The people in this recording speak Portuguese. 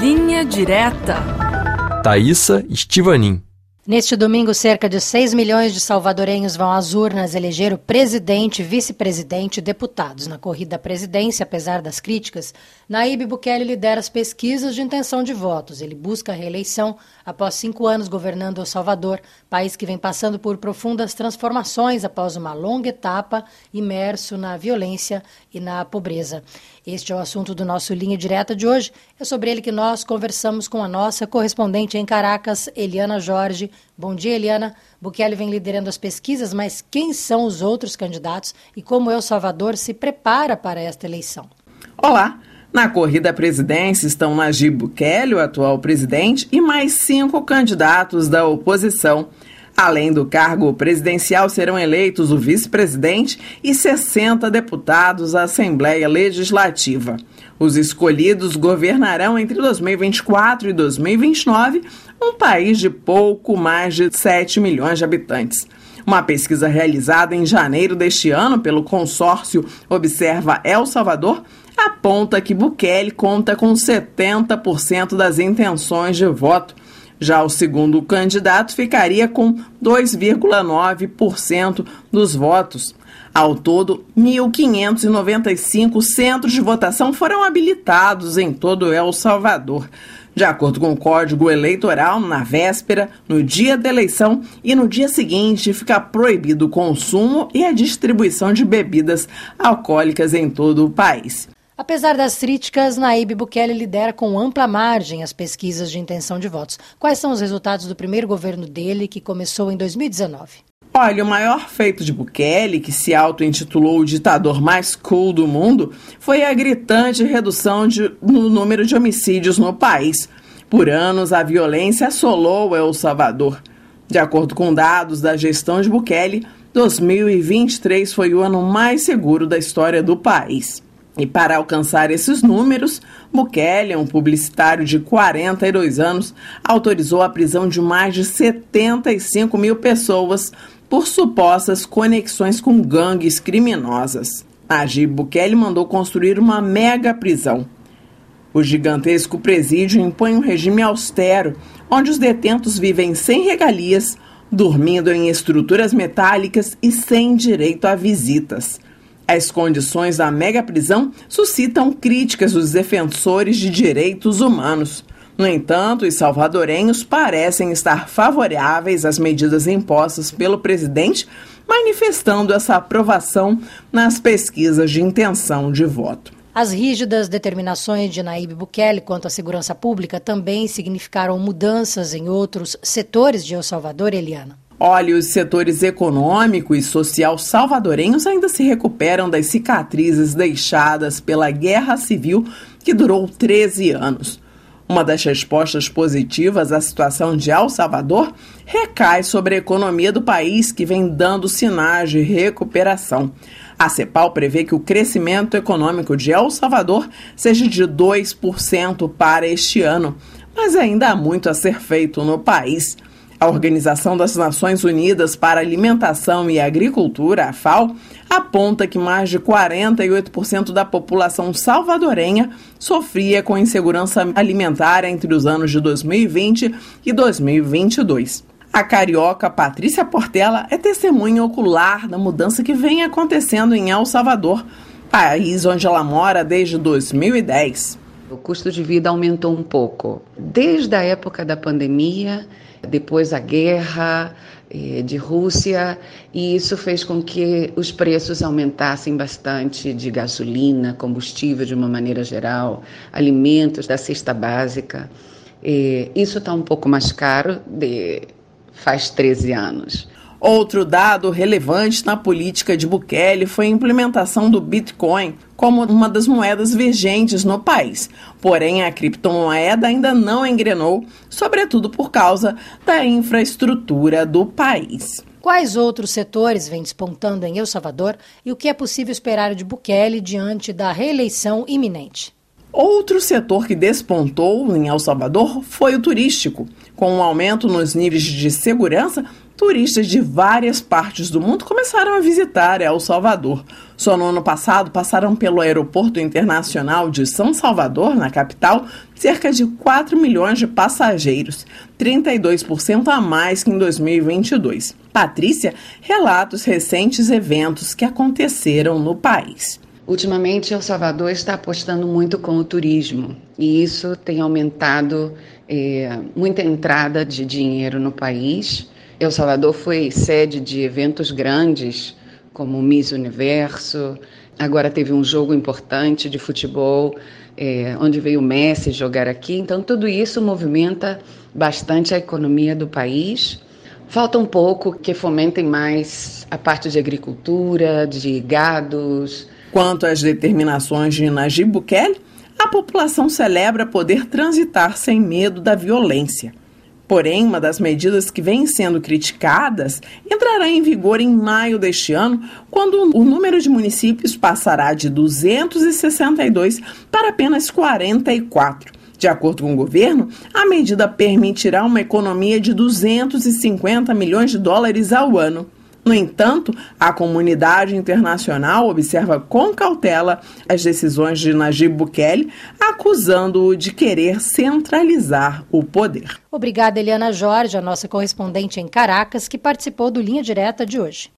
Linha Direta. Thaisa Estivanin. Neste domingo, cerca de 6 milhões de salvadorenhos vão às urnas eleger o presidente, vice-presidente e deputados. Na corrida à presidência, apesar das críticas, Naíbe Bukele lidera as pesquisas de intenção de votos. Ele busca a reeleição após cinco anos governando El Salvador, país que vem passando por profundas transformações após uma longa etapa imerso na violência e na pobreza. Este é o assunto do nosso Linha Direta de hoje. É sobre ele que nós conversamos com a nossa correspondente em Caracas, Eliana Jorge. Bom dia, Eliana. Bukele vem liderando as pesquisas, mas quem são os outros candidatos e como El Salvador se prepara para esta eleição? Olá! Na corrida à presidência estão Najib Bukele, o atual presidente, e mais cinco candidatos da oposição. Além do cargo presidencial, serão eleitos o vice-presidente e 60 deputados à Assembleia Legislativa. Os escolhidos governarão entre 2024 e 2029 um país de pouco mais de 7 milhões de habitantes. Uma pesquisa realizada em janeiro deste ano pelo consórcio Observa El Salvador aponta que Bukele conta com 70% das intenções de voto. Já o segundo candidato ficaria com 2,9% dos votos. Ao todo, 1.595 centros de votação foram habilitados em todo El Salvador. De acordo com o Código Eleitoral, na véspera, no dia da eleição e no dia seguinte, fica proibido o consumo e a distribuição de bebidas alcoólicas em todo o país. Apesar das críticas, Naíbe Bukele lidera com ampla margem as pesquisas de intenção de votos. Quais são os resultados do primeiro governo dele, que começou em 2019? Olha, o maior feito de Bukele, que se auto-intitulou o ditador mais cool do mundo, foi a gritante redução de, no número de homicídios no país. Por anos, a violência assolou El Salvador. De acordo com dados da gestão de Bukele, 2023 foi o ano mais seguro da história do país. E para alcançar esses números, Bukele, um publicitário de 42 anos, autorizou a prisão de mais de 75 mil pessoas por supostas conexões com gangues criminosas. Najib Bukele mandou construir uma mega prisão. O gigantesco presídio impõe um regime austero, onde os detentos vivem sem regalias, dormindo em estruturas metálicas e sem direito a visitas. As condições da mega prisão suscitam críticas dos defensores de direitos humanos. No entanto, os salvadorenhos parecem estar favoráveis às medidas impostas pelo presidente, manifestando essa aprovação nas pesquisas de intenção de voto. As rígidas determinações de Naíbe Bukele quanto à segurança pública também significaram mudanças em outros setores de El Salvador, Eliana. Olha, os setores econômico e social salvadorenhos ainda se recuperam das cicatrizes deixadas pela guerra civil que durou 13 anos. Uma das respostas positivas à situação de El Salvador recai sobre a economia do país, que vem dando sinais de recuperação. A CEPAL prevê que o crescimento econômico de El Salvador seja de 2% para este ano, mas ainda há muito a ser feito no país. A Organização das Nações Unidas para Alimentação e Agricultura, a FAO, aponta que mais de 48% da população salvadorenha sofria com insegurança alimentar entre os anos de 2020 e 2022. A carioca Patrícia Portela é testemunha ocular da mudança que vem acontecendo em El Salvador, país onde ela mora desde 2010. O custo de vida aumentou um pouco. Desde a época da pandemia, depois a guerra eh, de Rússia, e isso fez com que os preços aumentassem bastante de gasolina, combustível de uma maneira geral, alimentos da cesta básica. Eh, isso está um pouco mais caro de faz 13 anos. Outro dado relevante na política de Bukele foi a implementação do Bitcoin como uma das moedas vigentes no país. Porém, a criptomoeda ainda não engrenou, sobretudo por causa da infraestrutura do país. Quais outros setores vêm despontando em El Salvador e o que é possível esperar de Bukele diante da reeleição iminente? Outro setor que despontou em El Salvador foi o turístico. Com um aumento nos níveis de segurança, turistas de várias partes do mundo começaram a visitar El Salvador. Só no ano passado passaram pelo Aeroporto Internacional de São Salvador, na capital, cerca de 4 milhões de passageiros, 32% a mais que em 2022. Patrícia relata os recentes eventos que aconteceram no país. Ultimamente, El Salvador está apostando muito com o turismo e isso tem aumentado é, muita entrada de dinheiro no país. El Salvador foi sede de eventos grandes como Miss Universo. Agora teve um jogo importante de futebol, é, onde veio o Messi jogar aqui. Então, tudo isso movimenta bastante a economia do país. Falta um pouco que fomentem mais a parte de agricultura, de gados, Quanto às determinações de Najib Bukele, a população celebra poder transitar sem medo da violência. Porém, uma das medidas que vem sendo criticadas entrará em vigor em maio deste ano, quando o número de municípios passará de 262 para apenas 44. De acordo com o governo, a medida permitirá uma economia de 250 milhões de dólares ao ano. No entanto, a comunidade internacional observa com cautela as decisões de Najib Bukele, acusando-o de querer centralizar o poder. Obrigada, Eliana Jorge, a nossa correspondente em Caracas, que participou do Linha Direta de hoje.